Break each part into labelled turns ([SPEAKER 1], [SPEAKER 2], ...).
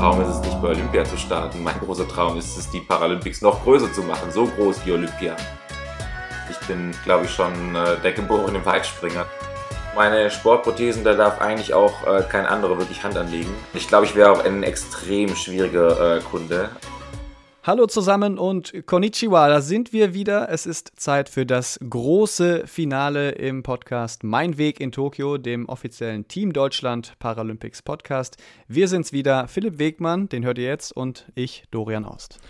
[SPEAKER 1] Traum ist es nicht bei Olympia zu starten. Mein großer Traum ist es, die Paralympics noch größer zu machen, so groß wie Olympia. Ich bin, glaube ich, schon äh, der geborene Weitspringer. Meine Sportprothesen, da darf eigentlich auch äh, kein anderer wirklich Hand anlegen. Ich glaube, ich wäre auch ein extrem schwieriger äh, Kunde.
[SPEAKER 2] Hallo zusammen und Konnichiwa, da sind wir wieder. Es ist Zeit für das große Finale im Podcast Mein Weg in Tokio, dem offiziellen Team Deutschland Paralympics Podcast. Wir sind's wieder, Philipp Wegmann, den hört ihr jetzt, und ich, Dorian Aust.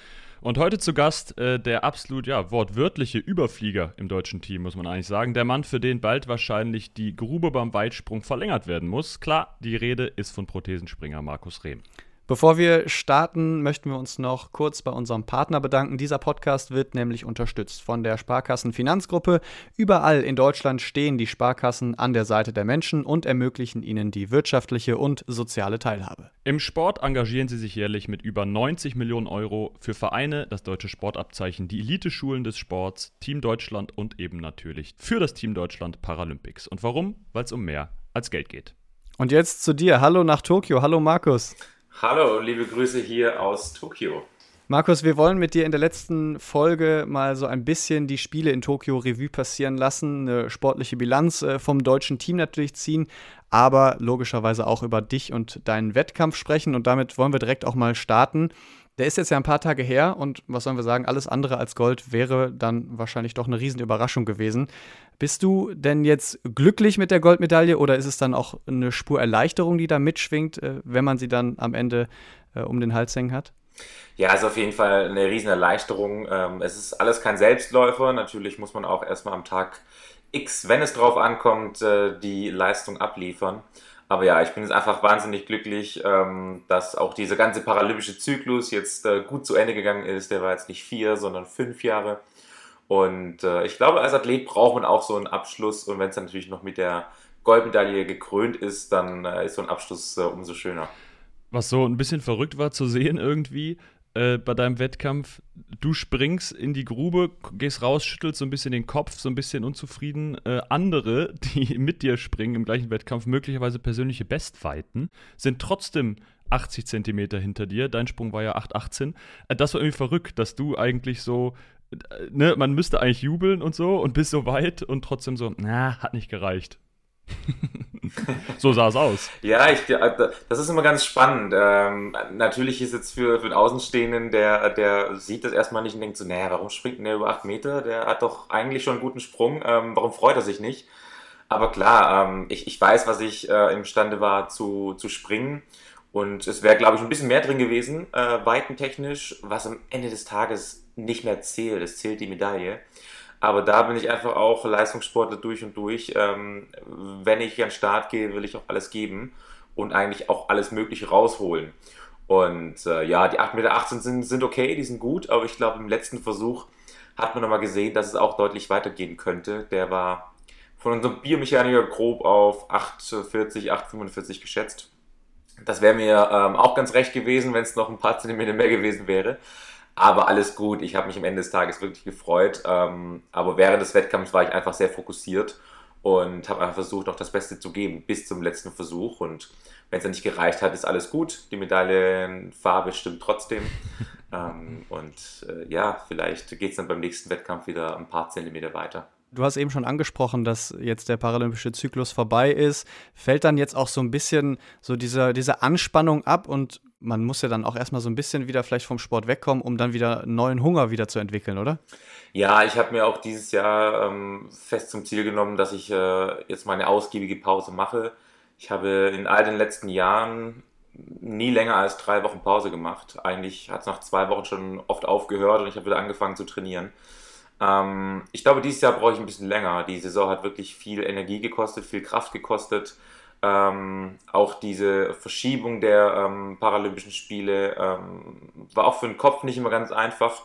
[SPEAKER 3] Und heute zu Gast äh, der absolut, ja, wortwörtliche Überflieger im deutschen Team, muss man eigentlich sagen. Der Mann, für den bald wahrscheinlich die Grube beim Weitsprung verlängert werden muss. Klar, die Rede ist von Prothesenspringer Markus Rehm.
[SPEAKER 2] Bevor wir starten, möchten wir uns noch kurz bei unserem Partner bedanken. Dieser Podcast wird nämlich unterstützt von der Sparkassen Finanzgruppe. Überall in Deutschland stehen die Sparkassen an der Seite der Menschen und ermöglichen ihnen die wirtschaftliche und soziale Teilhabe.
[SPEAKER 3] Im Sport engagieren sie sich jährlich mit über 90 Millionen Euro für Vereine, das deutsche Sportabzeichen, die Eliteschulen des Sports, Team Deutschland und eben natürlich für das Team Deutschland Paralympics. Und warum? Weil es um mehr als Geld geht.
[SPEAKER 2] Und jetzt zu dir. Hallo nach Tokio. Hallo Markus.
[SPEAKER 1] Hallo, liebe Grüße hier aus Tokio.
[SPEAKER 2] Markus, wir wollen mit dir in der letzten Folge mal so ein bisschen die Spiele in Tokio Revue passieren lassen, eine sportliche Bilanz äh, vom deutschen Team natürlich ziehen, aber logischerweise auch über dich und deinen Wettkampf sprechen und damit wollen wir direkt auch mal starten. Der ist jetzt ja ein paar Tage her und was sollen wir sagen, alles andere als Gold wäre dann wahrscheinlich doch eine riesen Überraschung gewesen. Bist du denn jetzt glücklich mit der Goldmedaille oder ist es dann auch eine Spur Erleichterung, die da mitschwingt, äh, wenn man sie dann am Ende äh, um den Hals hängen hat?
[SPEAKER 1] Ja, ist auf jeden Fall eine riesen Erleichterung. Ähm, es ist alles kein Selbstläufer. Natürlich muss man auch erstmal am Tag X, wenn es drauf ankommt, äh, die Leistung abliefern. Aber ja, ich bin jetzt einfach wahnsinnig glücklich, ähm, dass auch dieser ganze paralympische Zyklus jetzt äh, gut zu Ende gegangen ist. Der war jetzt nicht vier, sondern fünf Jahre. Und äh, ich glaube, als Athlet braucht man auch so einen Abschluss. Und wenn es dann natürlich noch mit der Goldmedaille gekrönt ist, dann äh, ist so ein Abschluss äh, umso schöner.
[SPEAKER 3] Was so ein bisschen verrückt war zu sehen irgendwie, äh, bei deinem Wettkampf, du springst in die Grube, gehst raus, schüttelst so ein bisschen den Kopf, so ein bisschen unzufrieden. Äh, andere, die mit dir springen im gleichen Wettkampf, möglicherweise persönliche Bestweiten, sind trotzdem 80 Zentimeter hinter dir. Dein Sprung war ja 8,18. Äh, das war irgendwie verrückt, dass du eigentlich so, äh, ne, man müsste eigentlich jubeln und so und bist so weit und trotzdem so, na, hat nicht gereicht. So sah es aus.
[SPEAKER 1] Ja, ich, das ist immer ganz spannend. Ähm, natürlich ist jetzt für, für den Außenstehenden, der, der sieht das erstmal nicht und denkt so, naja, warum springt der über 8 Meter? Der hat doch eigentlich schon einen guten Sprung. Ähm, warum freut er sich nicht? Aber klar, ähm, ich, ich weiß, was ich äh, imstande war zu, zu springen. Und es wäre, glaube ich, ein bisschen mehr drin gewesen, äh, weitentechnisch, was am Ende des Tages nicht mehr zählt. Es zählt die Medaille. Aber da bin ich einfach auch Leistungssportler durch und durch. Ähm, wenn ich an den Start gehe, will ich auch alles geben und eigentlich auch alles Mögliche rausholen. Und äh, ja, die 8,18 Meter sind, sind okay, die sind gut, aber ich glaube, im letzten Versuch hat man nochmal gesehen, dass es auch deutlich weitergehen könnte. Der war von unserem Biomechaniker grob auf 8,40, 8,45 geschätzt. Das wäre mir ähm, auch ganz recht gewesen, wenn es noch ein paar Zentimeter mehr gewesen wäre. Aber alles gut. Ich habe mich am Ende des Tages wirklich gefreut. Ähm, aber während des Wettkampfs war ich einfach sehr fokussiert und habe einfach versucht, auch das Beste zu geben bis zum letzten Versuch. Und wenn es dann nicht gereicht hat, ist alles gut. Die Medaillenfarbe stimmt trotzdem. ähm, und äh, ja, vielleicht geht es dann beim nächsten Wettkampf wieder ein paar Zentimeter weiter.
[SPEAKER 2] Du hast eben schon angesprochen, dass jetzt der paralympische Zyklus vorbei ist. Fällt dann jetzt auch so ein bisschen so diese, diese Anspannung ab und man muss ja dann auch erstmal so ein bisschen wieder vielleicht vom Sport wegkommen, um dann wieder neuen Hunger wieder zu entwickeln, oder?
[SPEAKER 1] Ja, ich habe mir auch dieses Jahr ähm, fest zum Ziel genommen, dass ich äh, jetzt meine ausgiebige Pause mache. Ich habe in all den letzten Jahren nie länger als drei Wochen Pause gemacht. Eigentlich hat es nach zwei Wochen schon oft aufgehört und ich habe wieder angefangen zu trainieren. Ähm, ich glaube, dieses Jahr brauche ich ein bisschen länger. Die Saison hat wirklich viel Energie gekostet, viel Kraft gekostet. Ähm, auch diese Verschiebung der ähm, Paralympischen Spiele ähm, war auch für den Kopf nicht immer ganz einfach.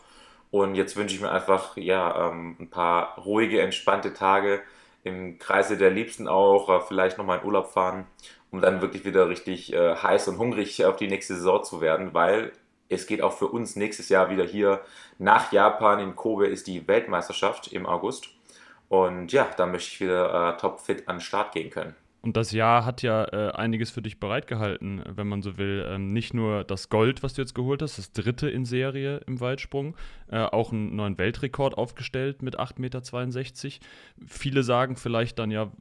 [SPEAKER 1] Und jetzt wünsche ich mir einfach ja, ähm, ein paar ruhige, entspannte Tage im Kreise der Liebsten auch, äh, vielleicht nochmal in Urlaub fahren, um dann wirklich wieder richtig äh, heiß und hungrig auf die nächste Saison zu werden, weil es geht auch für uns nächstes Jahr wieder hier nach Japan. In Kobe ist die Weltmeisterschaft im August. Und ja, da möchte ich wieder äh, topfit an den Start gehen können.
[SPEAKER 3] Und das Jahr hat ja äh, einiges für dich bereitgehalten, wenn man so will. Ähm, nicht nur das Gold, was du jetzt geholt hast, das dritte in Serie im Weitsprung, äh, auch einen neuen Weltrekord aufgestellt mit 8,62 Meter. Viele sagen vielleicht dann, ja,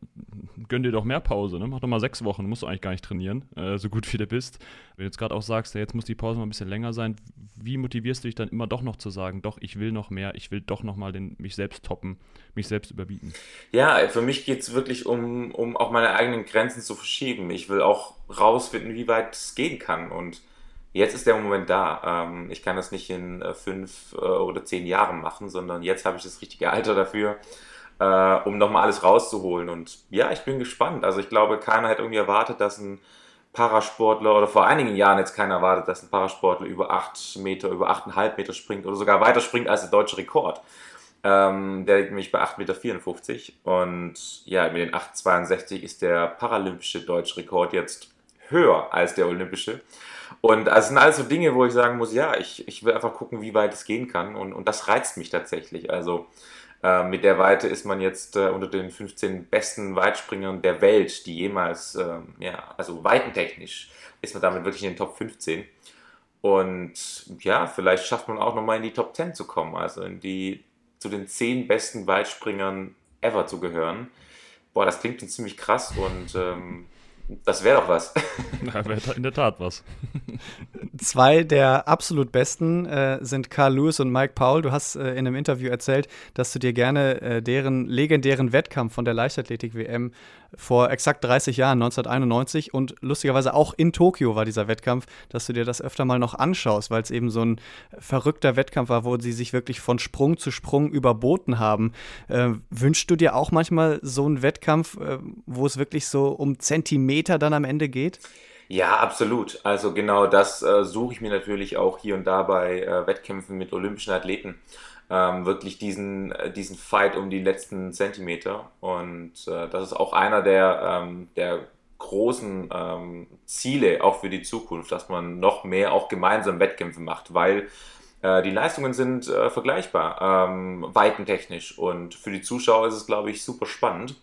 [SPEAKER 3] gönn dir doch mehr Pause, ne? mach doch mal sechs Wochen, musst du eigentlich gar nicht trainieren, äh, so gut wie du bist. Wenn du jetzt gerade auch sagst, ja, jetzt muss die Pause mal ein bisschen länger sein, wie motivierst du dich dann immer doch noch zu sagen, doch, ich will noch mehr, ich will doch noch mal den, mich selbst toppen, mich selbst überbieten?
[SPEAKER 1] Ja, für mich geht es wirklich um, um auch meine eigenen Grenzen zu verschieben. Ich will auch rausfinden, wie weit es gehen kann. Und jetzt ist der Moment da. Ähm, ich kann das nicht in äh, fünf äh, oder zehn Jahren machen, sondern jetzt habe ich das richtige Alter dafür, äh, um nochmal alles rauszuholen. Und ja, ich bin gespannt. Also ich glaube, keiner hat irgendwie erwartet, dass ein Parasportler oder vor einigen Jahren jetzt keiner erwartet, dass ein Parasportler über 8 Meter, über 8,5 Meter springt oder sogar weiter springt als der deutsche Rekord. Ähm, der liegt nämlich bei 8,54 Meter. Und ja, mit den 8,62 ist der paralympische deutsche Rekord jetzt höher als der olympische. Und das sind alles so Dinge, wo ich sagen muss, ja, ich, ich will einfach gucken, wie weit es gehen kann. Und, und das reizt mich tatsächlich. Also äh, mit der Weite ist man jetzt äh, unter den 15 besten Weitspringern der Welt, die jemals, äh, ja, also weitentechnisch ist man damit wirklich in den Top 15. Und ja, vielleicht schafft man auch nochmal in die Top 10 zu kommen, also in die, zu den 10 besten Weitspringern ever zu gehören. Boah, das klingt schon ziemlich krass und ähm, das wäre doch was.
[SPEAKER 3] Ja, wäre in der Tat was.
[SPEAKER 2] Zwei der absolut besten äh, sind Carl Lewis und Mike Paul. Du hast äh, in einem Interview erzählt, dass du dir gerne äh, deren legendären Wettkampf von der Leichtathletik-WM vor exakt 30 Jahren, 1991 und lustigerweise auch in Tokio war dieser Wettkampf, dass du dir das öfter mal noch anschaust, weil es eben so ein verrückter Wettkampf war, wo sie sich wirklich von Sprung zu Sprung überboten haben. Äh, wünschst du dir auch manchmal so einen Wettkampf, äh, wo es wirklich so um Zentimeter dann am Ende geht?
[SPEAKER 1] Ja, absolut. Also genau das äh, suche ich mir natürlich auch hier und da bei äh, Wettkämpfen mit olympischen Athleten. Ähm, wirklich diesen, äh, diesen Fight um die letzten Zentimeter. Und äh, das ist auch einer der, ähm, der großen ähm, Ziele auch für die Zukunft, dass man noch mehr auch gemeinsam Wettkämpfe macht, weil äh, die Leistungen sind vergleichbar, ähm, weitentechnisch. Und für die Zuschauer ist es, glaube ich, super spannend.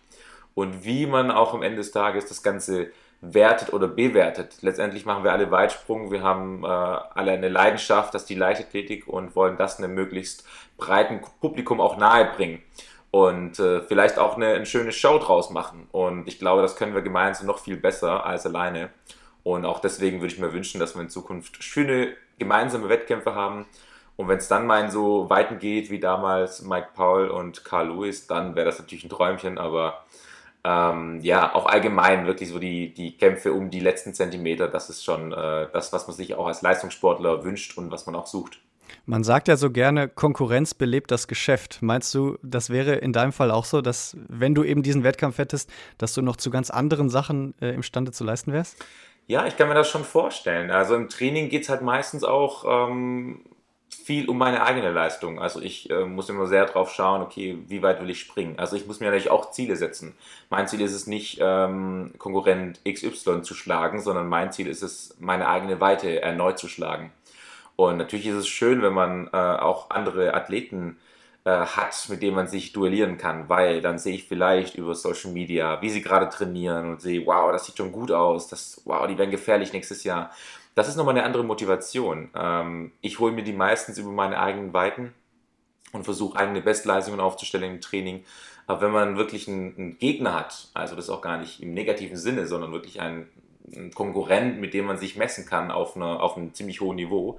[SPEAKER 1] Und wie man auch am Ende des Tages das Ganze wertet oder bewertet. Letztendlich machen wir alle Weitsprung, wir haben äh, alle eine Leidenschaft, das ist die Leichtathletik und wollen das einem möglichst breiten Publikum auch nahebringen und äh, vielleicht auch eine, eine, schöne Show draus machen. Und ich glaube, das können wir gemeinsam noch viel besser als alleine. Und auch deswegen würde ich mir wünschen, dass wir in Zukunft schöne gemeinsame Wettkämpfe haben. Und wenn es dann mal in so Weiten geht wie damals Mike Paul und Carl Lewis, dann wäre das natürlich ein Träumchen, aber ähm, ja, auch allgemein wirklich so die, die Kämpfe um die letzten Zentimeter, das ist schon äh, das, was man sich auch als Leistungssportler wünscht und was man auch sucht.
[SPEAKER 2] Man sagt ja so gerne, Konkurrenz belebt das Geschäft. Meinst du, das wäre in deinem Fall auch so, dass wenn du eben diesen Wettkampf hättest, dass du noch zu ganz anderen Sachen äh, imstande zu leisten wärst?
[SPEAKER 1] Ja, ich kann mir das schon vorstellen. Also im Training geht es halt meistens auch ähm, viel um meine eigene Leistung. Also ich äh, muss immer sehr drauf schauen, okay, wie weit will ich springen. Also ich muss mir natürlich auch Ziele setzen. Mein Ziel ist es nicht, ähm, Konkurrent XY zu schlagen, sondern mein Ziel ist es, meine eigene Weite erneut zu schlagen. Und natürlich ist es schön, wenn man äh, auch andere Athleten äh, hat, mit denen man sich duellieren kann, weil dann sehe ich vielleicht über Social Media, wie sie gerade trainieren und sehe, wow, das sieht schon gut aus, das, wow, die werden gefährlich nächstes Jahr das ist nochmal eine andere Motivation. Ähm, ich hole mir die meistens über meine eigenen Weiten und versuche eigene Bestleistungen aufzustellen im Training. Aber wenn man wirklich einen, einen, Gegner hat, also das auch gar nicht im negativen Sinne, sondern wirklich einen, einen Konkurrent, mit dem man sich messen kann auf, eine, auf einem ziemlich hohen Niveau,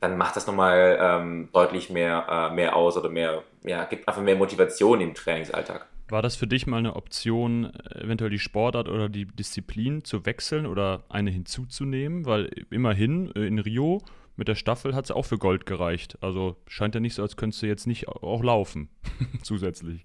[SPEAKER 1] dann macht das nochmal ähm, deutlich mehr, äh, mehr aus oder mehr, ja, gibt einfach mehr Motivation im Trainingsalltag.
[SPEAKER 3] War das für dich mal eine Option, eventuell die Sportart oder die Disziplin zu wechseln oder eine hinzuzunehmen? Weil immerhin äh, in Rio mit der Staffel hat es auch für Gold gereicht. Also scheint ja nicht so, als könntest du jetzt nicht auch laufen zusätzlich.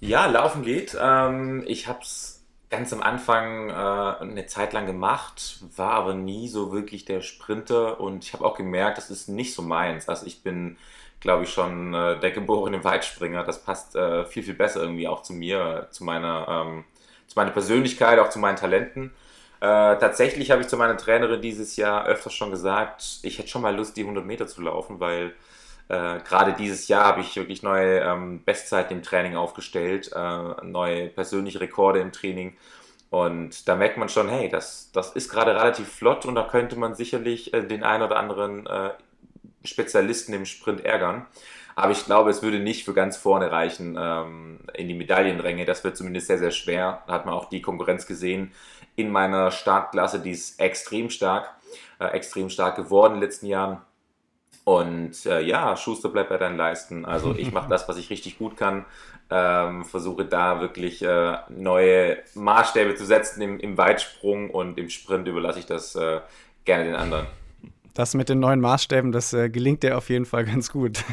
[SPEAKER 1] Ja, laufen geht. Ähm, ich habe es ganz am Anfang äh, eine Zeit lang gemacht, war aber nie so wirklich der Sprinter und ich habe auch gemerkt, das ist nicht so meins. Also ich bin glaube ich, schon äh, der geborene Weitspringer. Das passt äh, viel, viel besser irgendwie auch zu mir, zu meiner, ähm, zu meiner Persönlichkeit, auch zu meinen Talenten. Äh, tatsächlich habe ich zu meiner Trainerin dieses Jahr öfters schon gesagt, ich hätte schon mal Lust, die 100 Meter zu laufen, weil äh, gerade dieses Jahr habe ich wirklich neue ähm, Bestzeiten im Training aufgestellt, äh, neue persönliche Rekorde im Training. Und da merkt man schon, hey, das, das ist gerade relativ flott und da könnte man sicherlich äh, den einen oder anderen äh, Spezialisten im Sprint ärgern. Aber ich glaube, es würde nicht für ganz vorne reichen ähm, in die Medaillenränge. Das wird zumindest sehr, sehr schwer. Da hat man auch die Konkurrenz gesehen in meiner Startklasse, die ist extrem stark, äh, extrem stark geworden in den letzten Jahren. Und äh, ja, Schuster bleibt bei deinen Leisten. Also ich mache das, was ich richtig gut kann. Ähm, versuche da wirklich äh, neue Maßstäbe zu setzen im, im, Weitsprung und im Sprint überlasse ich das äh, gerne den anderen.
[SPEAKER 2] Das mit den neuen Maßstäben, das äh, gelingt dir auf jeden Fall ganz gut.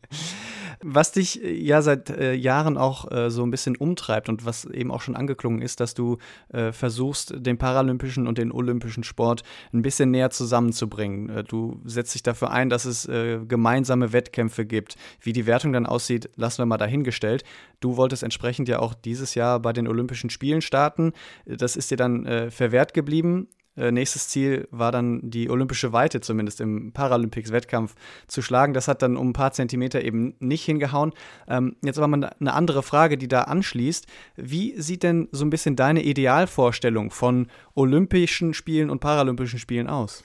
[SPEAKER 2] Was dich äh, ja seit äh, Jahren auch äh, so ein bisschen umtreibt und was eben auch schon angeklungen ist, dass du äh, versuchst, den paralympischen und den olympischen Sport ein bisschen näher zusammenzubringen. Äh, du setzt dich dafür ein, dass es gemeinsame Wettkämpfe gibt. Wie die Wertung dann aussieht, lassen wir mal dahingestellt. Du wolltest entsprechend ja auch dieses Jahr bei den Olympischen Spielen starten. Das ist dir dann verwehrt geblieben. Äh, nächstes Ziel war dann die olympische Weite zumindest im Paralympics-Wettkampf zu schlagen. Das hat dann um ein paar Zentimeter eben nicht hingehauen. Ähm, jetzt aber mal eine andere Frage, die da anschließt. Wie sieht denn so ein bisschen deine Idealvorstellung von Olympischen Spielen und Paralympischen Spielen aus?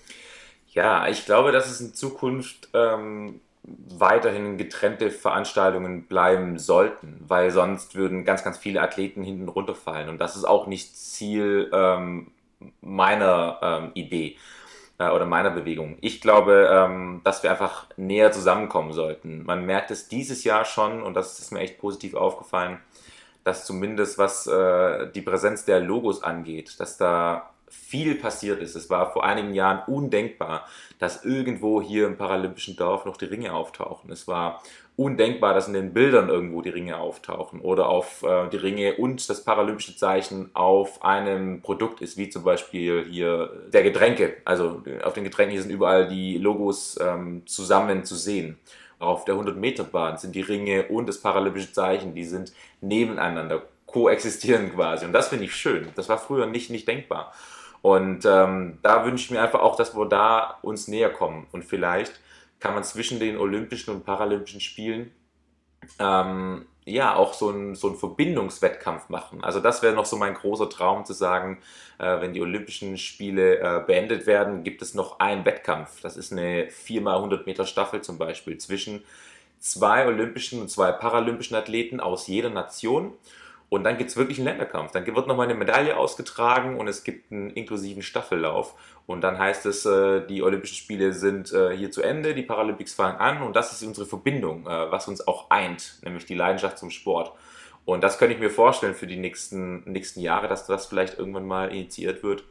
[SPEAKER 1] Ja, ich glaube, dass es in Zukunft ähm, weiterhin getrennte Veranstaltungen bleiben sollten, weil sonst würden ganz, ganz viele Athleten hinten runterfallen. Und das ist auch nicht Ziel ähm, meiner ähm, Idee äh, oder meiner Bewegung. Ich glaube, ähm, dass wir einfach näher zusammenkommen sollten. Man merkt es dieses Jahr schon und das ist mir echt positiv aufgefallen, dass zumindest was äh, die Präsenz der Logos angeht, dass da viel passiert ist. Es war vor einigen Jahren undenkbar, dass irgendwo hier im paralympischen Dorf noch die Ringe auftauchen. Es war undenkbar, dass in den Bildern irgendwo die Ringe auftauchen oder auf äh, die Ringe und das paralympische Zeichen auf einem Produkt ist, wie zum Beispiel hier der Getränke. Also auf den Getränken sind überall die Logos ähm, zusammen zu sehen. Auf der 100-Meter-Bahn sind die Ringe und das paralympische Zeichen, die sind nebeneinander, koexistieren quasi. Und das finde ich schön. Das war früher nicht, nicht denkbar. Und ähm, da wünsche ich mir einfach auch, dass wir da uns näher kommen. Und vielleicht kann man zwischen den Olympischen und Paralympischen Spielen ähm, ja auch so einen so Verbindungswettkampf machen. Also das wäre noch so mein großer Traum zu sagen, äh, wenn die Olympischen Spiele äh, beendet werden, gibt es noch einen Wettkampf. Das ist eine 4x100 Meter Staffel zum Beispiel zwischen zwei olympischen und zwei paralympischen Athleten aus jeder Nation. Und dann gibt es wirklich einen Länderkampf. Dann wird nochmal eine Medaille ausgetragen und es gibt einen inklusiven Staffellauf. Und dann heißt es, äh, die Olympischen Spiele sind äh, hier zu Ende, die Paralympics fangen an und das ist unsere Verbindung, äh, was uns auch eint, nämlich die Leidenschaft zum Sport. Und das könnte ich mir vorstellen für die nächsten, nächsten Jahre, dass das vielleicht irgendwann mal initiiert wird,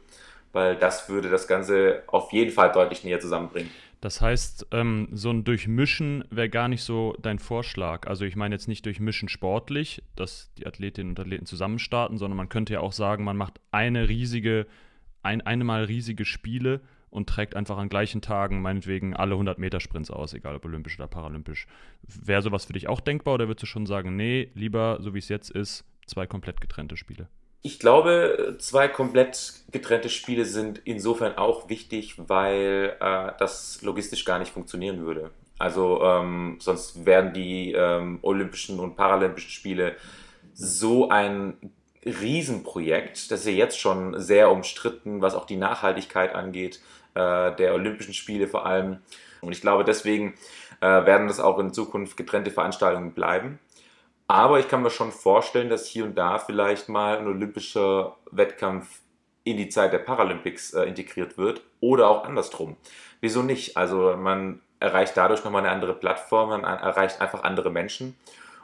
[SPEAKER 1] weil das würde das Ganze auf jeden Fall deutlich näher zusammenbringen.
[SPEAKER 3] Das heißt, ähm, so ein Durchmischen wäre gar nicht so dein Vorschlag. Also ich meine jetzt nicht durchmischen sportlich, dass die Athletinnen und Athleten zusammen starten, sondern man könnte ja auch sagen, man macht eine riesige, ein, eine Mal riesige Spiele und trägt einfach an gleichen Tagen meinetwegen alle 100 Meter Sprints aus, egal ob olympisch oder paralympisch. Wäre sowas für dich auch denkbar oder würdest du schon sagen, nee, lieber, so wie es jetzt ist, zwei komplett getrennte Spiele?
[SPEAKER 1] Ich glaube, zwei komplett getrennte Spiele sind insofern auch wichtig, weil äh, das logistisch gar nicht funktionieren würde. Also ähm, sonst wären die ähm, Olympischen und Paralympischen Spiele so ein Riesenprojekt. Das ist ja jetzt schon sehr umstritten, was auch die Nachhaltigkeit angeht, äh, der Olympischen Spiele vor allem. Und ich glaube, deswegen äh, werden das auch in Zukunft getrennte Veranstaltungen bleiben. Aber ich kann mir schon vorstellen, dass hier und da vielleicht mal ein olympischer Wettkampf in die Zeit der Paralympics äh, integriert wird oder auch andersrum. Wieso nicht? Also man erreicht dadurch nochmal eine andere Plattform, man erreicht einfach andere Menschen.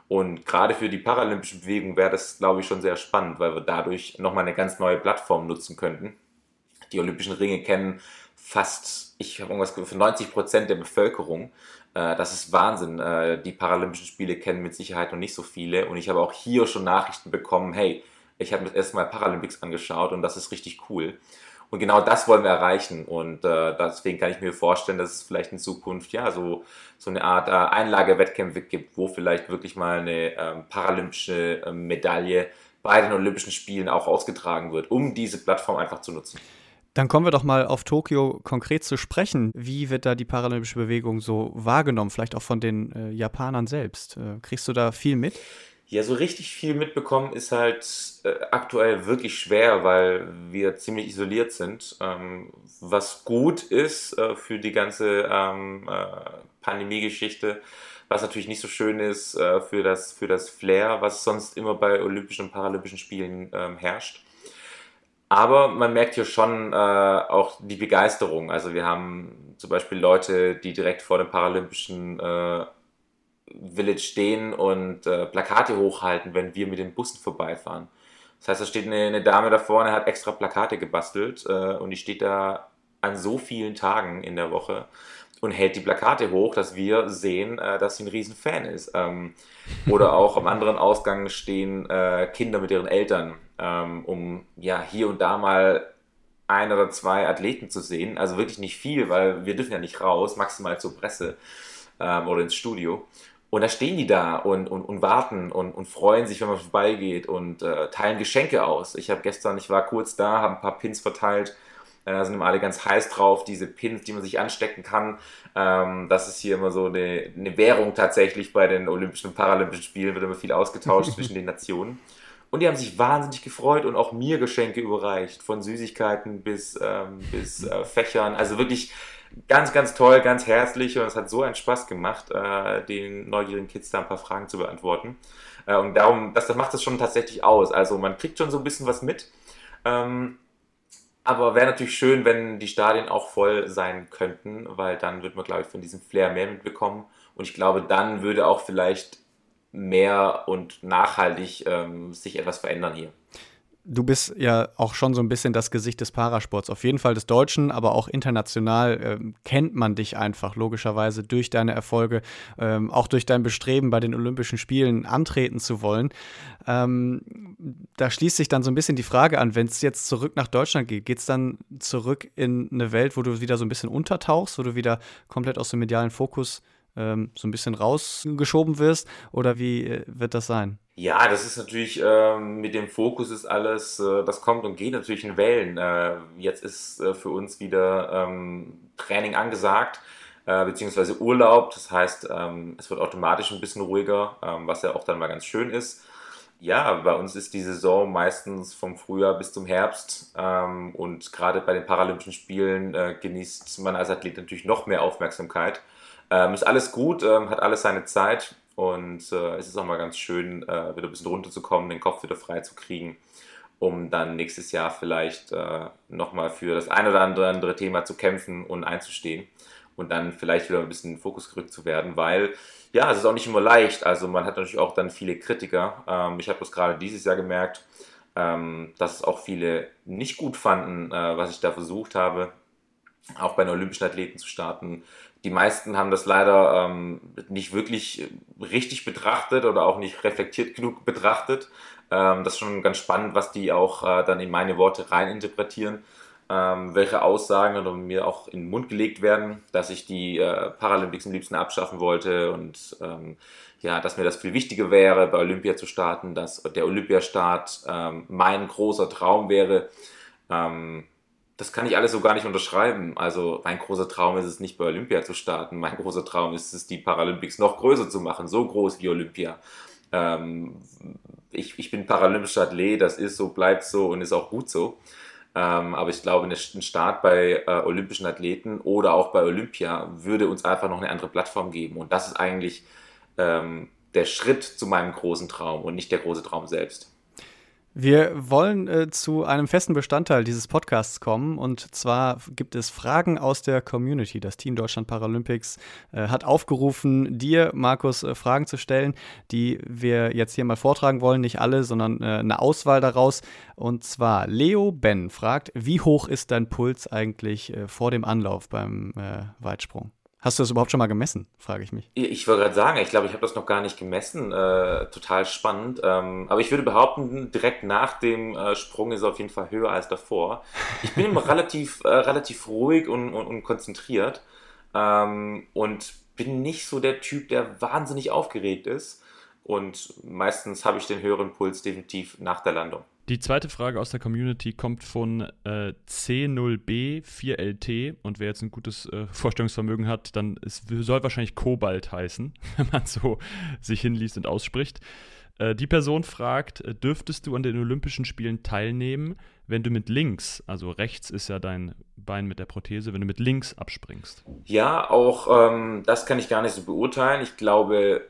[SPEAKER 1] Und gerade für die paralympische Bewegung wäre das, glaube ich, schon sehr spannend, weil wir dadurch nochmal eine ganz neue Plattform nutzen könnten. Die Olympischen Ringe kennen fast, ich habe irgendwas für 90 Prozent der Bevölkerung. Äh, das ist Wahnsinn. Äh, die Paralympischen Spiele kennen mit Sicherheit noch nicht so viele. Und ich habe auch hier schon Nachrichten bekommen, hey, ich habe mir das erste Mal Paralympics angeschaut und das ist richtig cool. Und genau das wollen wir erreichen. Und äh, deswegen kann ich mir vorstellen, dass es vielleicht in Zukunft ja so, so eine Art äh, Einlagewettkämpfe gibt, wo vielleicht wirklich mal eine ähm, paralympische äh, Medaille bei den Olympischen Spielen auch ausgetragen wird, um diese Plattform einfach zu nutzen.
[SPEAKER 2] Dann kommen wir doch mal auf Tokio konkret zu sprechen. Wie wird da die paralympische Bewegung so wahrgenommen, vielleicht auch von den äh, Japanern selbst? Äh, kriegst du da viel mit?
[SPEAKER 1] Ja, so richtig viel mitbekommen ist halt äh, aktuell wirklich schwer, weil wir ziemlich isoliert sind. Ähm, was gut ist äh, für die ganze ähm, äh, Pandemie-Geschichte, was natürlich nicht so schön ist äh, für, das, für das Flair, was sonst immer bei Olympischen und Paralympischen Spielen ähm, herrscht. Aber man merkt hier schon äh, auch die Begeisterung. Also wir haben zum Beispiel Leute, die direkt vor dem Paralympischen äh, Village stehen und äh, Plakate hochhalten, wenn wir mit den Bussen vorbeifahren. Das heißt, da steht eine, eine Dame da vorne, hat extra Plakate gebastelt äh, und die steht da an so vielen Tagen in der Woche und hält die Plakate hoch, dass wir sehen, äh, dass sie ein Riesenfan ist. Ähm, oder auch am anderen Ausgang stehen äh, Kinder mit ihren Eltern, ähm, um ja hier und da mal ein oder zwei Athleten zu sehen. Also wirklich nicht viel, weil wir dürfen ja nicht raus, maximal zur Presse ähm, oder ins Studio. Und da stehen die da und, und, und warten und, und freuen sich, wenn man vorbeigeht und äh, teilen Geschenke aus. Ich habe gestern, ich war kurz da, habe ein paar Pins verteilt. Da äh, sind immer alle ganz heiß drauf, diese Pins, die man sich anstecken kann. Ähm, das ist hier immer so eine, eine Währung tatsächlich bei den Olympischen und Paralympischen Spielen, wird immer viel ausgetauscht zwischen den Nationen. Und die haben sich wahnsinnig gefreut und auch mir Geschenke überreicht, von Süßigkeiten bis, ähm, bis äh, Fächern. Also wirklich ganz, ganz toll, ganz herzlich und es hat so einen Spaß gemacht, äh, den neugierigen Kids da ein paar Fragen zu beantworten. Äh, und darum, das, das macht es schon tatsächlich aus. Also man kriegt schon so ein bisschen was mit. Ähm, aber wäre natürlich schön, wenn die Stadien auch voll sein könnten, weil dann wird man, glaube ich, von diesem Flair mehr mitbekommen. Und ich glaube, dann würde auch vielleicht mehr und nachhaltig ähm, sich etwas verändern hier
[SPEAKER 2] du bist ja auch schon so ein bisschen das Gesicht des Parasports. Auf jeden Fall des Deutschen, aber auch international äh, kennt man dich einfach logischerweise durch deine Erfolge, ähm, auch durch dein Bestreben bei den Olympischen Spielen antreten zu wollen. Ähm, da schließt sich dann so ein bisschen die Frage an, wenn es jetzt zurück nach Deutschland geht, geht es dann zurück in eine Welt, wo du wieder so ein bisschen untertauchst, wo du wieder komplett aus dem medialen Fokus ähm, so ein bisschen rausgeschoben wirst? Oder wie äh, wird das sein?
[SPEAKER 1] Ja, das ist natürlich ähm, mit dem Fokus ist alles, äh, das kommt und geht natürlich in Wellen. Äh, jetzt ist äh, für uns wieder ähm, Training angesagt, äh, beziehungsweise Urlaub. Das heißt, ähm, es wird automatisch ein bisschen ruhiger, ähm, was ja auch dann mal ganz schön ist. Ja, bei uns ist die Saison meistens vom Frühjahr bis zum Herbst ähm, und gerade bei den Paralympischen Spielen äh, genießt man als Athlet natürlich noch mehr Aufmerksamkeit. Ähm, ist alles gut, ähm, hat alles seine Zeit und äh, es ist auch mal ganz schön, äh, wieder ein bisschen runterzukommen, den Kopf wieder frei zu kriegen, um dann nächstes Jahr vielleicht äh, nochmal für das ein oder andere, Thema zu kämpfen und einzustehen und dann vielleicht wieder ein bisschen in den Fokus gerückt zu werden, weil ja, es ist auch nicht immer leicht. Also man hat natürlich auch dann viele Kritiker. Ähm, ich habe das gerade dieses Jahr gemerkt, ähm, dass es auch viele nicht gut fanden, äh, was ich da versucht habe, auch bei den Olympischen Athleten zu starten, die meisten haben das leider ähm, nicht wirklich richtig betrachtet oder auch nicht reflektiert genug betrachtet. Ähm, das ist schon ganz spannend, was die auch äh, dann in meine Worte reininterpretieren, ähm, welche Aussagen oder mir auch in den Mund gelegt werden, dass ich die äh, Paralympics am liebsten abschaffen wollte und ähm, ja, dass mir das viel wichtiger wäre, bei Olympia zu starten, dass der Olympiastart ähm, mein großer Traum wäre. Ähm, das kann ich alles so gar nicht unterschreiben. Also mein großer Traum ist es nicht bei Olympia zu starten. Mein großer Traum ist es, die Paralympics noch größer zu machen, so groß wie Olympia. Ähm, ich, ich bin paralympischer Athlet, das ist so, bleibt so und ist auch gut so. Ähm, aber ich glaube, ein Start bei äh, olympischen Athleten oder auch bei Olympia würde uns einfach noch eine andere Plattform geben. Und das ist eigentlich ähm, der Schritt zu meinem großen Traum und nicht der große Traum selbst.
[SPEAKER 2] Wir wollen äh, zu einem festen Bestandteil dieses Podcasts kommen und zwar gibt es Fragen aus der Community. Das Team Deutschland Paralympics äh, hat aufgerufen, dir, Markus, äh, Fragen zu stellen, die wir jetzt hier mal vortragen wollen. Nicht alle, sondern äh, eine Auswahl daraus. Und zwar Leo Ben fragt, wie hoch ist dein Puls eigentlich äh, vor dem Anlauf beim äh, Weitsprung? Hast du das überhaupt schon mal gemessen, frage ich mich.
[SPEAKER 1] Ich wollte gerade sagen, ich glaube, ich habe das noch gar nicht gemessen. Äh, total spannend. Ähm, aber ich würde behaupten, direkt nach dem äh, Sprung ist es auf jeden Fall höher als davor. Ich bin immer relativ, äh, relativ ruhig und, und, und konzentriert ähm, und bin nicht so der Typ, der wahnsinnig aufgeregt ist. Und meistens habe ich den höheren Puls definitiv nach der Landung.
[SPEAKER 3] Die zweite Frage aus der Community kommt von äh, C0B4LT und wer jetzt ein gutes äh, Vorstellungsvermögen hat, dann es soll wahrscheinlich Kobalt heißen, wenn man so sich hinliest und ausspricht. Äh, die Person fragt, äh, dürftest du an den Olympischen Spielen teilnehmen, wenn du mit links, also rechts ist ja dein Bein mit der Prothese, wenn du mit links abspringst?
[SPEAKER 1] Ja, auch ähm, das kann ich gar nicht so beurteilen. Ich glaube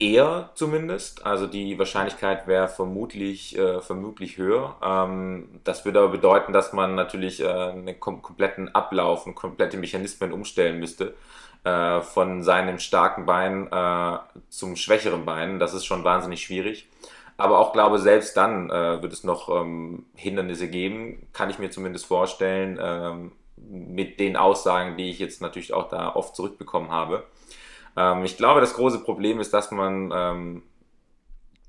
[SPEAKER 1] eher zumindest. Also die Wahrscheinlichkeit wäre vermutlich, äh, vermutlich höher. Ähm, das würde aber bedeuten, dass man natürlich äh, einen kom kompletten Ablauf und komplette Mechanismen umstellen müsste. Äh, von seinem starken Bein äh, zum schwächeren Bein. Das ist schon wahnsinnig schwierig. Aber auch glaube, selbst dann äh, wird es noch ähm, Hindernisse geben, kann ich mir zumindest vorstellen, ähm, mit den Aussagen, die ich jetzt natürlich auch da oft zurückbekommen habe. Ähm, ich glaube, das große Problem ist, dass man ähm,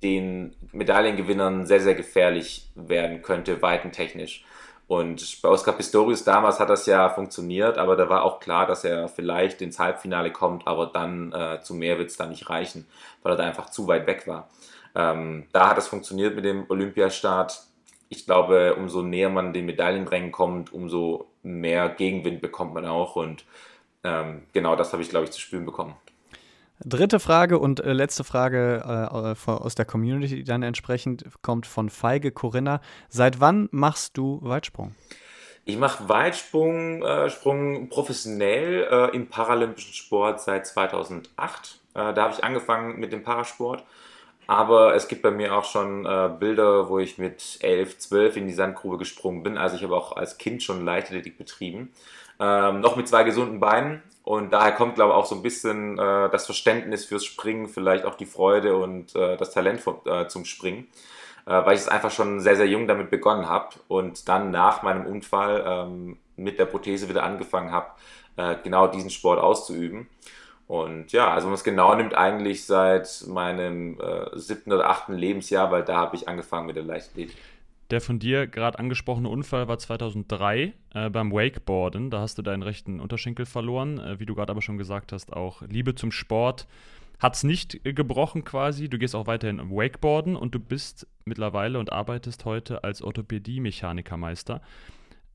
[SPEAKER 1] den Medaillengewinnern sehr, sehr gefährlich werden könnte, weitentechnisch. Und bei Oscar Pistorius damals hat das ja funktioniert, aber da war auch klar, dass er vielleicht ins Halbfinale kommt, aber dann äh, zu mehr wird es dann nicht reichen, weil er da einfach zu weit weg war. Ähm, da hat es funktioniert mit dem Olympiastart. Ich glaube, umso näher man den Medaillenrängen kommt, umso mehr Gegenwind bekommt man auch. Und ähm, genau das habe ich, glaube ich, zu spüren bekommen.
[SPEAKER 2] Dritte Frage und äh, letzte Frage äh, aus der Community, dann entsprechend kommt von Feige Corinna. Seit wann machst du Weitsprung?
[SPEAKER 1] Ich mache Weitsprung äh, Sprung professionell äh, im paralympischen Sport seit 2008. Äh, da habe ich angefangen mit dem Parasport. Aber es gibt bei mir auch schon äh, Bilder, wo ich mit 11, 12 in die Sandgrube gesprungen bin. Also ich habe auch als Kind schon Leichtathletik betrieben. Ähm, noch mit zwei gesunden Beinen. Und daher kommt, glaube ich, auch so ein bisschen äh, das Verständnis fürs Springen, vielleicht auch die Freude und äh, das Talent vom, äh, zum Springen, äh, weil ich es einfach schon sehr, sehr jung damit begonnen habe und dann nach meinem Unfall ähm, mit der Prothese wieder angefangen habe, äh, genau diesen Sport auszuüben. Und ja, also wenn man es genau nimmt, eigentlich seit meinem äh, siebten oder achten Lebensjahr, weil da habe ich angefangen mit der Leichtathletik.
[SPEAKER 3] Der von dir gerade angesprochene Unfall war 2003 äh, beim Wakeboarden. Da hast du deinen rechten Unterschenkel verloren. Äh, wie du gerade aber schon gesagt hast, auch Liebe zum Sport hat es nicht äh, gebrochen quasi. Du gehst auch weiterhin Wakeboarden und du bist mittlerweile und arbeitest heute als Orthopädie-Mechanikermeister.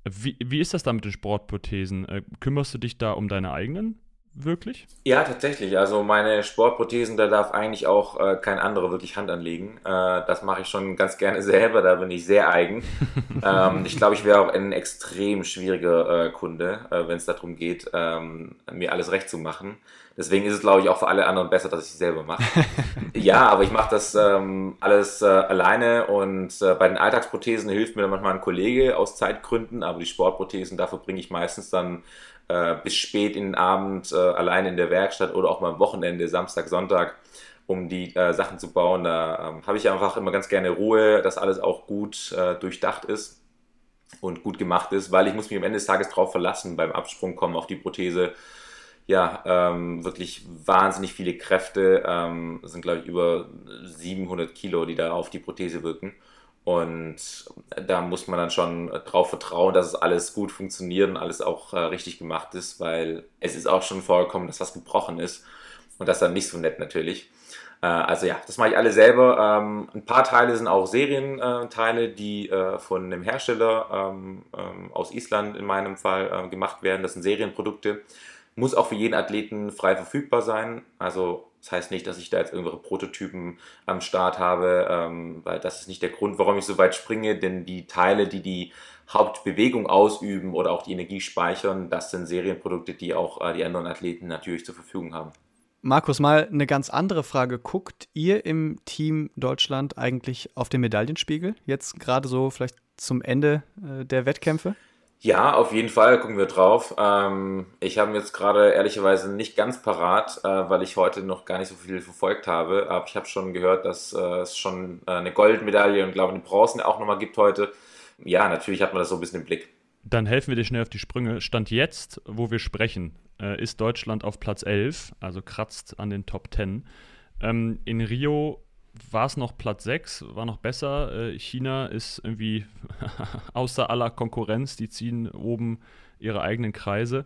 [SPEAKER 3] Wie, wie ist das da mit den Sportprothesen? Äh, kümmerst du dich da um deine eigenen? Wirklich?
[SPEAKER 1] Ja, tatsächlich. Also meine Sportprothesen, da darf eigentlich auch äh, kein anderer wirklich Hand anlegen. Äh, das mache ich schon ganz gerne selber, da bin ich sehr eigen. ähm, ich glaube, ich wäre auch ein extrem schwieriger äh, Kunde, äh, wenn es darum geht, ähm, mir alles recht zu machen. Deswegen ist es, glaube ich, auch für alle anderen besser, dass ich es selber mache. ja, aber ich mache das ähm, alles äh, alleine und äh, bei den Alltagsprothesen hilft mir dann manchmal ein Kollege aus Zeitgründen, aber die Sportprothesen, dafür bringe ich meistens dann äh, bis spät in den Abend äh, allein in der Werkstatt oder auch mal am Wochenende, Samstag, Sonntag, um die äh, Sachen zu bauen. Da ähm, habe ich einfach immer ganz gerne Ruhe, dass alles auch gut äh, durchdacht ist und gut gemacht ist, weil ich muss mich am Ende des Tages darauf verlassen, beim Absprung kommen auf die Prothese. Ja, ähm, wirklich wahnsinnig viele Kräfte, ähm, sind glaube ich über 700 Kilo, die da auf die Prothese wirken. Und da muss man dann schon drauf vertrauen, dass es alles gut funktioniert und alles auch äh, richtig gemacht ist, weil es ist auch schon vorgekommen, dass was gebrochen ist. Und das dann nicht so nett natürlich. Äh, also ja, das mache ich alle selber. Ähm, ein paar Teile sind auch Serienteile, die äh, von einem Hersteller ähm, ähm, aus Island in meinem Fall äh, gemacht werden. Das sind Serienprodukte. Muss auch für jeden Athleten frei verfügbar sein. Also das heißt nicht, dass ich da jetzt irgendwelche Prototypen am Start habe, ähm, weil das ist nicht der Grund, warum ich so weit springe, denn die Teile, die die Hauptbewegung ausüben oder auch die Energie speichern, das sind Serienprodukte, die auch äh, die anderen Athleten natürlich zur Verfügung haben.
[SPEAKER 2] Markus, mal eine ganz andere Frage. Guckt ihr im Team Deutschland eigentlich auf den Medaillenspiegel? Jetzt gerade so vielleicht zum Ende äh, der Wettkämpfe?
[SPEAKER 1] Ja, auf jeden Fall gucken wir drauf. Ähm, ich habe jetzt gerade ehrlicherweise nicht ganz parat, äh, weil ich heute noch gar nicht so viel verfolgt habe. Aber ich habe schon gehört, dass äh, es schon äh, eine Goldmedaille und glaube eine Bronze auch nochmal gibt heute. Ja, natürlich hat man das so ein bisschen im Blick.
[SPEAKER 3] Dann helfen wir dir schnell auf die Sprünge. Stand jetzt, wo wir sprechen, äh, ist Deutschland auf Platz 11, also kratzt an den Top 10. Ähm, in Rio war es noch Platz 6, war noch besser. Äh, China ist irgendwie außer aller Konkurrenz, die ziehen oben ihre eigenen Kreise.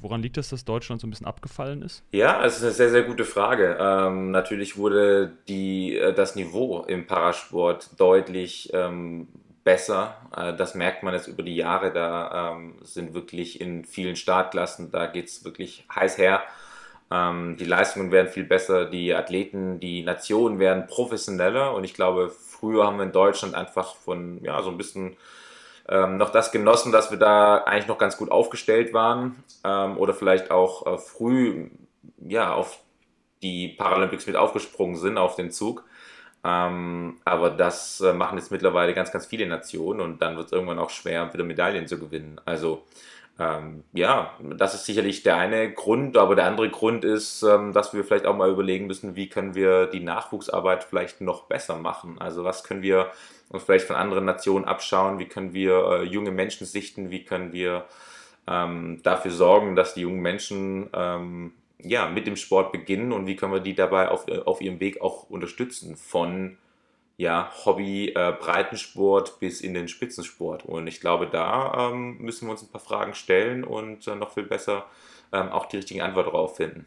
[SPEAKER 3] Woran liegt es, dass Deutschland so ein bisschen abgefallen ist?
[SPEAKER 1] Ja, es ist eine sehr, sehr gute Frage. Ähm, natürlich wurde die, äh, das Niveau im Parasport deutlich ähm, besser. Äh, das merkt man jetzt über die Jahre. Da ähm, sind wirklich in vielen Startklassen, da geht es wirklich heiß her. Ähm, die Leistungen werden viel besser, die Athleten, die Nationen werden professioneller und ich glaube, früher haben wir in Deutschland einfach von, ja, so ein bisschen ähm, noch das genossen, dass wir da eigentlich noch ganz gut aufgestellt waren ähm, oder vielleicht auch äh, früh, ja, auf die Paralympics mit aufgesprungen sind, auf den Zug. Ähm, aber das äh, machen jetzt mittlerweile ganz, ganz viele Nationen und dann wird es irgendwann auch schwer, wieder Medaillen zu gewinnen. Also ähm, ja, das ist sicherlich der eine Grund, aber der andere Grund ist, ähm, dass wir vielleicht auch mal überlegen müssen, wie können wir die Nachwuchsarbeit vielleicht noch besser machen. Also was können wir uns vielleicht von anderen Nationen abschauen, wie können wir äh, junge Menschen sichten, wie können wir ähm, dafür sorgen, dass die jungen Menschen ähm, ja, mit dem Sport beginnen? Und wie können wir die dabei auf, äh, auf ihrem Weg auch unterstützen von ja, Hobby, äh, Breitensport bis in den Spitzensport. Und ich glaube, da ähm, müssen wir uns ein paar Fragen stellen und äh, noch viel besser ähm, auch die richtigen Antworten darauf finden.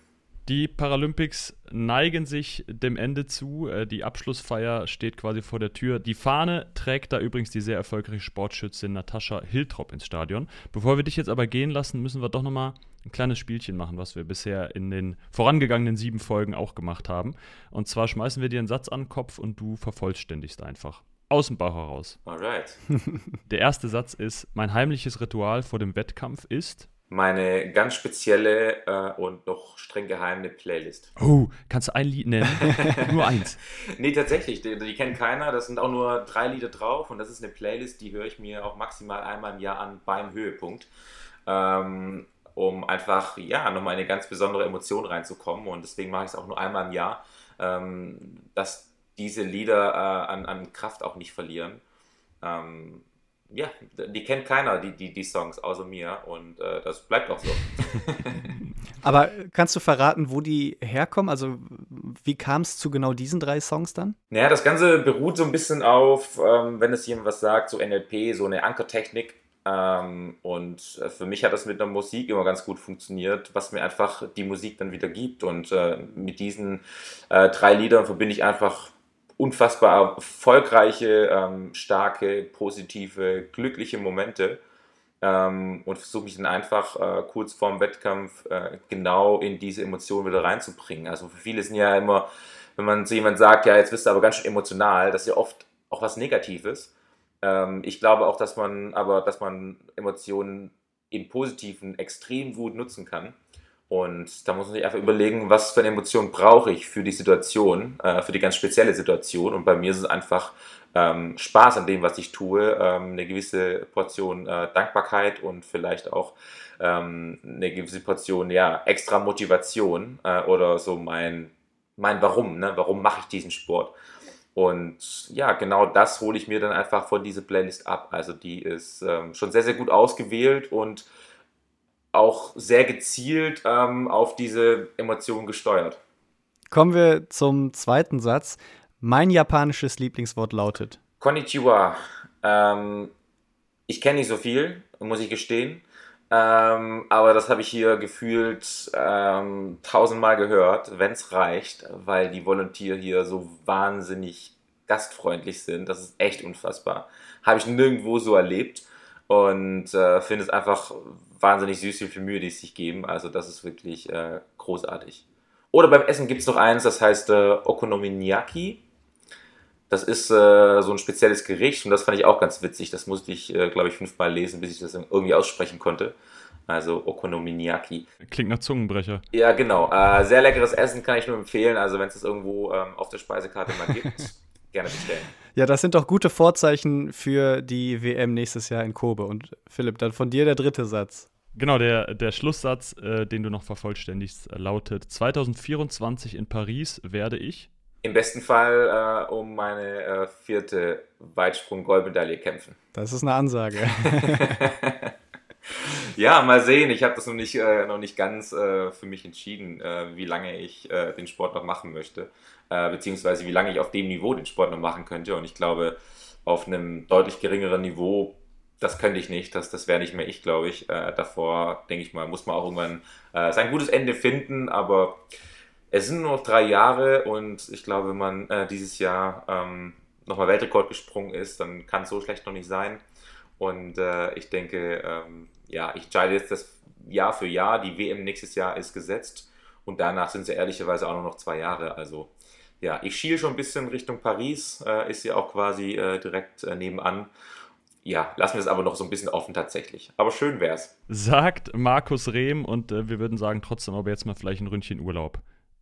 [SPEAKER 3] Die Paralympics neigen sich dem Ende zu. Äh, die Abschlussfeier steht quasi vor der Tür. Die Fahne trägt da übrigens die sehr erfolgreiche Sportschützin Natascha Hiltrop ins Stadion. Bevor wir dich jetzt aber gehen lassen, müssen wir doch nochmal ein kleines Spielchen machen, was wir bisher in den vorangegangenen sieben Folgen auch gemacht haben. Und zwar schmeißen wir dir einen Satz an den Kopf und du vervollständigst einfach. Aus dem Bauch heraus.
[SPEAKER 1] Alright.
[SPEAKER 3] Der erste Satz ist: Mein heimliches Ritual vor dem Wettkampf ist.
[SPEAKER 1] Meine ganz spezielle äh, und noch streng geheime Playlist.
[SPEAKER 3] Oh, kannst du ein Lied nennen? nur eins.
[SPEAKER 1] Nee, tatsächlich, die, die kennt keiner. Das sind auch nur drei Lieder drauf und das ist eine Playlist, die höre ich mir auch maximal einmal im Jahr an beim Höhepunkt. Ähm, um einfach, ja, nochmal eine ganz besondere Emotion reinzukommen. Und deswegen mache ich es auch nur einmal im Jahr, ähm, dass diese Lieder äh, an, an Kraft auch nicht verlieren. Ähm, ja, die kennt keiner, die, die, die Songs, außer mir. Und äh, das bleibt auch so.
[SPEAKER 2] Aber kannst du verraten, wo die herkommen? Also, wie kam es zu genau diesen drei Songs dann?
[SPEAKER 1] Naja, das Ganze beruht so ein bisschen auf, ähm, wenn es jemand was sagt, so NLP, so eine Ankertechnik. Ähm, und für mich hat das mit der Musik immer ganz gut funktioniert, was mir einfach die Musik dann wieder gibt. Und äh, mit diesen äh, drei Liedern verbinde ich einfach unfassbar erfolgreiche, ähm, starke, positive, glückliche Momente. Ähm, und versuche mich dann einfach äh, kurz vorm Wettkampf äh, genau in diese Emotionen wieder reinzubringen. Also für viele sind ja immer, wenn man zu jemand sagt, ja, jetzt bist du aber ganz schön emotional, das ist ja oft auch was Negatives. Ähm, ich glaube auch, dass man aber, dass man Emotionen im Positiven extrem gut nutzen kann. Und da muss man sich einfach überlegen, was für eine Emotion brauche ich für die Situation, äh, für die ganz spezielle Situation. Und bei mir ist es einfach ähm, Spaß an dem, was ich tue, ähm, eine gewisse Portion äh, Dankbarkeit und vielleicht auch ähm, eine gewisse Portion ja, extra Motivation äh, oder so mein, mein Warum, ne? warum mache ich diesen Sport. Und ja, genau das hole ich mir dann einfach von dieser Playlist ab. Also die ist ähm, schon sehr, sehr gut ausgewählt und auch sehr gezielt ähm, auf diese Emotionen gesteuert.
[SPEAKER 2] Kommen wir zum zweiten Satz. Mein japanisches Lieblingswort lautet
[SPEAKER 1] Konnichiwa. Ähm, ich kenne nicht so viel, muss ich gestehen. Ähm, aber das habe ich hier gefühlt ähm, tausendmal gehört, wenn es reicht, weil die Volunteer hier so wahnsinnig gastfreundlich sind. Das ist echt unfassbar. Habe ich nirgendwo so erlebt und äh, finde es einfach wahnsinnig süß, wie viel Mühe die sich geben. Also das ist wirklich äh, großartig. Oder beim Essen gibt es noch eins, das heißt äh, Okonomiyaki. Das ist äh, so ein spezielles Gericht und das fand ich auch ganz witzig. Das musste ich, äh, glaube ich, fünfmal lesen, bis ich das irgendwie aussprechen konnte. Also Okonomiyaki.
[SPEAKER 3] Klingt nach Zungenbrecher.
[SPEAKER 1] Ja, genau. Äh, sehr leckeres Essen kann ich nur empfehlen. Also wenn es das irgendwo ähm, auf der Speisekarte mal gibt, gerne bestellen.
[SPEAKER 2] Ja, das sind doch gute Vorzeichen für die WM nächstes Jahr in Kobe. Und Philipp, dann von dir der dritte Satz.
[SPEAKER 3] Genau, der, der Schlusssatz, äh, den du noch vervollständigst, lautet: 2024 in Paris werde ich
[SPEAKER 1] im besten Fall äh, um meine äh, vierte Weitsprung-Goldmedaille kämpfen.
[SPEAKER 2] Das ist eine Ansage.
[SPEAKER 1] ja, mal sehen. Ich habe das noch nicht, äh, noch nicht ganz äh, für mich entschieden, äh, wie lange ich äh, den Sport noch machen möchte, beziehungsweise wie lange ich auf dem Niveau den Sport noch machen könnte. Und ich glaube, auf einem deutlich geringeren Niveau das könnte ich nicht, das, das wäre nicht mehr ich, glaube ich. Davor, denke ich mal, muss man auch irgendwann sein gutes Ende finden, aber es sind nur noch drei Jahre und ich glaube, wenn man äh, dieses Jahr ähm, nochmal Weltrekord gesprungen ist, dann kann es so schlecht noch nicht sein. Und äh, ich denke, ähm, ja, ich entscheide jetzt das Jahr für Jahr. Die WM nächstes Jahr ist gesetzt Und danach sind sie ehrlicherweise auch nur noch zwei Jahre. Also ja, ich schiele schon ein bisschen Richtung Paris, äh, ist ja auch quasi äh, direkt äh, nebenan. Ja, lassen wir es aber noch so ein bisschen offen tatsächlich. Aber schön wär's.
[SPEAKER 3] Sagt Markus Rehm und äh, wir würden sagen trotzdem aber jetzt mal vielleicht ein Ründchen Urlaub.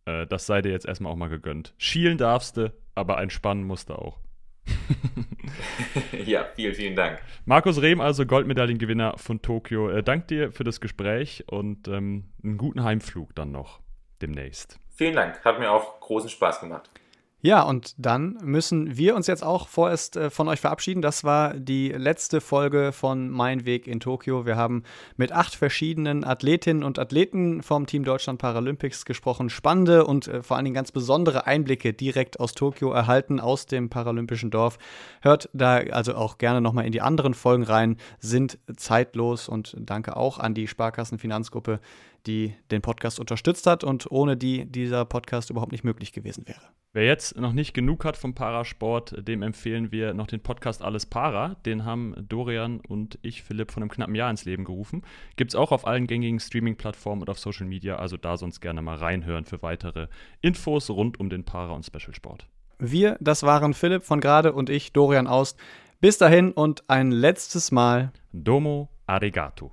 [SPEAKER 3] Äh, das sei dir jetzt erstmal auch mal gegönnt. Schielen darfst du, aber entspannen musst du auch.
[SPEAKER 1] ja, vielen, vielen Dank.
[SPEAKER 3] Markus Rehm, also Goldmedaillengewinner von Tokio. Äh, dank dir für das Gespräch und ähm, einen guten Heimflug dann noch demnächst.
[SPEAKER 1] Vielen Dank, hat mir auch großen Spaß gemacht.
[SPEAKER 2] Ja, und dann müssen wir uns jetzt auch vorerst äh, von euch verabschieden. Das war die letzte Folge von Mein Weg in Tokio. Wir haben mit acht verschiedenen Athletinnen und Athleten vom Team Deutschland Paralympics gesprochen. Spannende und äh, vor allen Dingen ganz besondere Einblicke direkt aus Tokio erhalten, aus dem paralympischen Dorf. Hört da also auch gerne nochmal in die anderen Folgen rein, sind zeitlos und danke auch an die Sparkassenfinanzgruppe, die den Podcast unterstützt hat und ohne die dieser Podcast überhaupt nicht möglich gewesen wäre.
[SPEAKER 3] Wer jetzt noch nicht genug hat vom Parasport, dem empfehlen wir noch den Podcast Alles Para. Den haben Dorian und ich, Philipp, von einem knappen Jahr ins Leben gerufen. Gibt es auch auf allen gängigen Streaming-Plattformen und auf Social Media, also da sonst gerne mal reinhören für weitere Infos rund um den Para- und Specialsport.
[SPEAKER 2] Wir, das waren Philipp von Grade und ich, Dorian Aust. Bis dahin und ein letztes Mal.
[SPEAKER 3] Domo arigato.